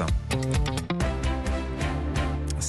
Hoşçakalın.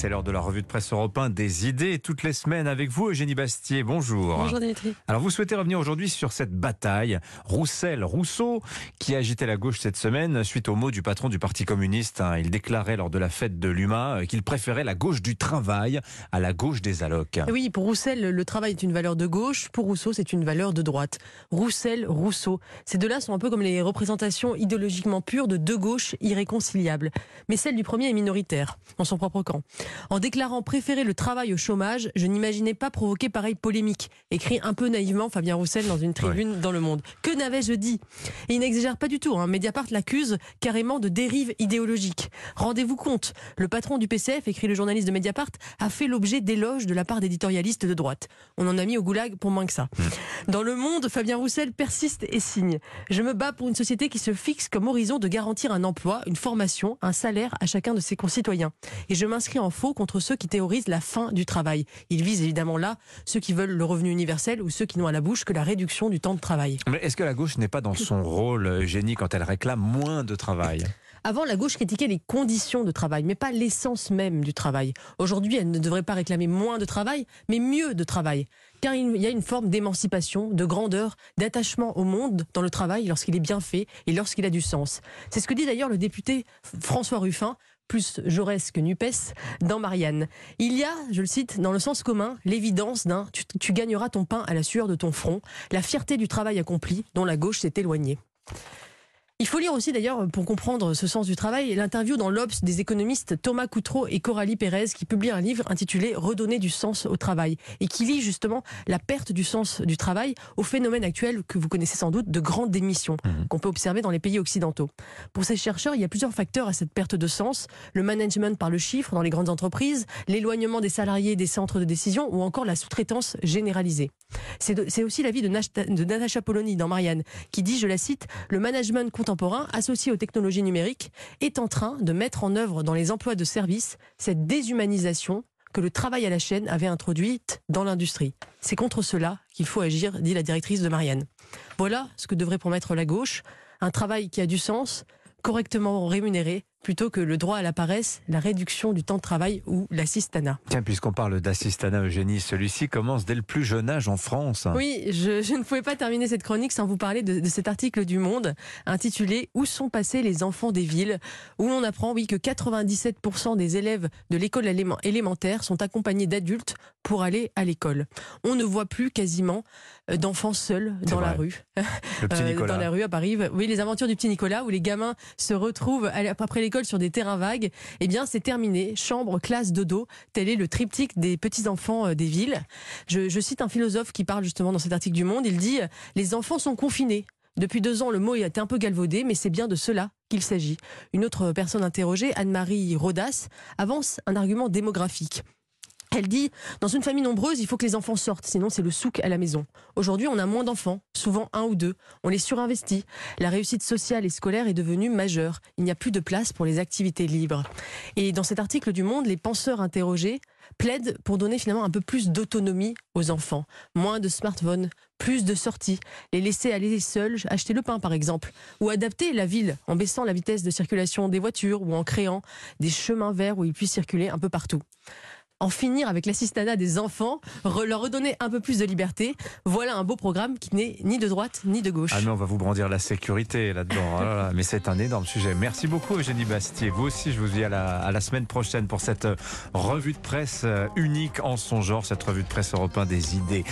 C'est l'heure de la revue de presse européen des idées toutes les semaines avec vous Eugénie Bastier. Bonjour. Bonjour Dimitri. Alors vous souhaitez revenir aujourd'hui sur cette bataille Roussel-Rousseau qui a agité la gauche cette semaine suite aux mots du patron du Parti communiste. Hein. Il déclarait lors de la fête de l'UMA euh, qu'il préférait la gauche du travail à la gauche des allocs. Oui, pour Roussel, le travail est une valeur de gauche. Pour Rousseau, c'est une valeur de droite. Roussel, Rousseau. Ces deux-là sont un peu comme les représentations idéologiquement pures de deux gauches irréconciliables. Mais celle du premier est minoritaire, dans son propre camp. En déclarant préférer le travail au chômage, je n'imaginais pas provoquer pareille polémique, écrit un peu naïvement Fabien Roussel dans une tribune dans Le Monde. Que n'avais-je dit? Et il n'exagère pas du tout. Hein. Mediapart l'accuse carrément de dérive idéologique. Rendez-vous compte, le patron du PCF, écrit le journaliste de Mediapart, a fait l'objet d'éloges de la part d'éditorialistes de droite. On en a mis au goulag pour moins que ça. Dans Le Monde, Fabien Roussel persiste et signe. Je me bats pour une société qui se fixe comme horizon de garantir un emploi, une formation, un salaire à chacun de ses concitoyens. Et je m'inscris en faux contre ceux qui théorisent la fin du travail. Il vise évidemment là ceux qui veulent le revenu universel ou ceux qui n'ont à la bouche que la réduction du temps de travail. Mais est-ce que la gauche n'est pas dans son rôle, Génie, quand elle réclame moins de travail? Avant, la gauche critiquait les conditions de travail, mais pas l'essence même du travail. Aujourd'hui, elle ne devrait pas réclamer moins de travail, mais mieux de travail. Car il y a une forme d'émancipation, de grandeur, d'attachement au monde dans le travail lorsqu'il est bien fait et lorsqu'il a du sens. C'est ce que dit d'ailleurs le député François Ruffin plus Jaurès que Nupes, dans Marianne. Il y a, je le cite, dans le sens commun, l'évidence d'un tu, tu gagneras ton pain à la sueur de ton front, la fierté du travail accompli dont la gauche s'est éloignée. Il faut lire aussi d'ailleurs, pour comprendre ce sens du travail, l'interview dans l'Obs des économistes Thomas Coutreau et Coralie Pérez qui publient un livre intitulé Redonner du sens au travail et qui lit justement la perte du sens du travail au phénomène actuel que vous connaissez sans doute de grande démission mmh. qu'on peut observer dans les pays occidentaux. Pour ces chercheurs, il y a plusieurs facteurs à cette perte de sens. Le management par le chiffre dans les grandes entreprises, l'éloignement des salariés des centres de décision ou encore la sous-traitance généralisée. C'est aussi l'avis de, de Natacha Polony dans Marianne qui dit, je la cite, le management contemporain associé aux technologies numériques est en train de mettre en œuvre dans les emplois de service cette déshumanisation que le travail à la chaîne avait introduite dans l'industrie. C'est contre cela qu'il faut agir, dit la directrice de Marianne. Voilà ce que devrait promettre la gauche, un travail qui a du sens, correctement rémunéré, plutôt que le droit à la paresse, la réduction du temps de travail ou l'assistanat. Tiens, puisqu'on parle d'assistanat, Eugénie, celui-ci commence dès le plus jeune âge en France. Oui, je, ne pouvais pas terminer cette chronique sans vous parler de, cet article du Monde intitulé Où sont passés les enfants des villes? Où on apprend, oui, que 97% des élèves de l'école élémentaire sont accompagnés d'adultes pour aller à l'école. On ne voit plus quasiment euh, d'enfants seuls dans la rue. Le petit Nicolas. dans la rue à Paris. Oui, les aventures du petit Nicolas où les gamins se retrouvent après sur des terrains vagues, eh bien, c'est terminé. Chambre, classe, dodo. Tel est le triptyque des petits-enfants euh, des villes. Je, je cite un philosophe qui parle justement dans cet article du Monde. Il dit Les enfants sont confinés. Depuis deux ans, le mot a été un peu galvaudé, mais c'est bien de cela qu'il s'agit. Une autre personne interrogée, Anne-Marie Rodas, avance un argument démographique. Elle dit, dans une famille nombreuse, il faut que les enfants sortent, sinon c'est le souk à la maison. Aujourd'hui, on a moins d'enfants, souvent un ou deux. On les surinvestit. La réussite sociale et scolaire est devenue majeure. Il n'y a plus de place pour les activités libres. Et dans cet article du Monde, les penseurs interrogés plaident pour donner finalement un peu plus d'autonomie aux enfants. Moins de smartphones, plus de sorties, les laisser aller seuls, acheter le pain par exemple, ou adapter la ville en baissant la vitesse de circulation des voitures ou en créant des chemins verts où ils puissent circuler un peu partout en finir avec l'assistanat des enfants, leur redonner un peu plus de liberté. Voilà un beau programme qui n'est ni de droite ni de gauche. Ah mais on va vous brandir la sécurité là-dedans. Oh mais c'est un énorme sujet. Merci beaucoup Eugénie Bastier. Vous aussi, je vous dis à la, à la semaine prochaine pour cette revue de presse euh, unique en son genre, cette revue de presse européen des idées.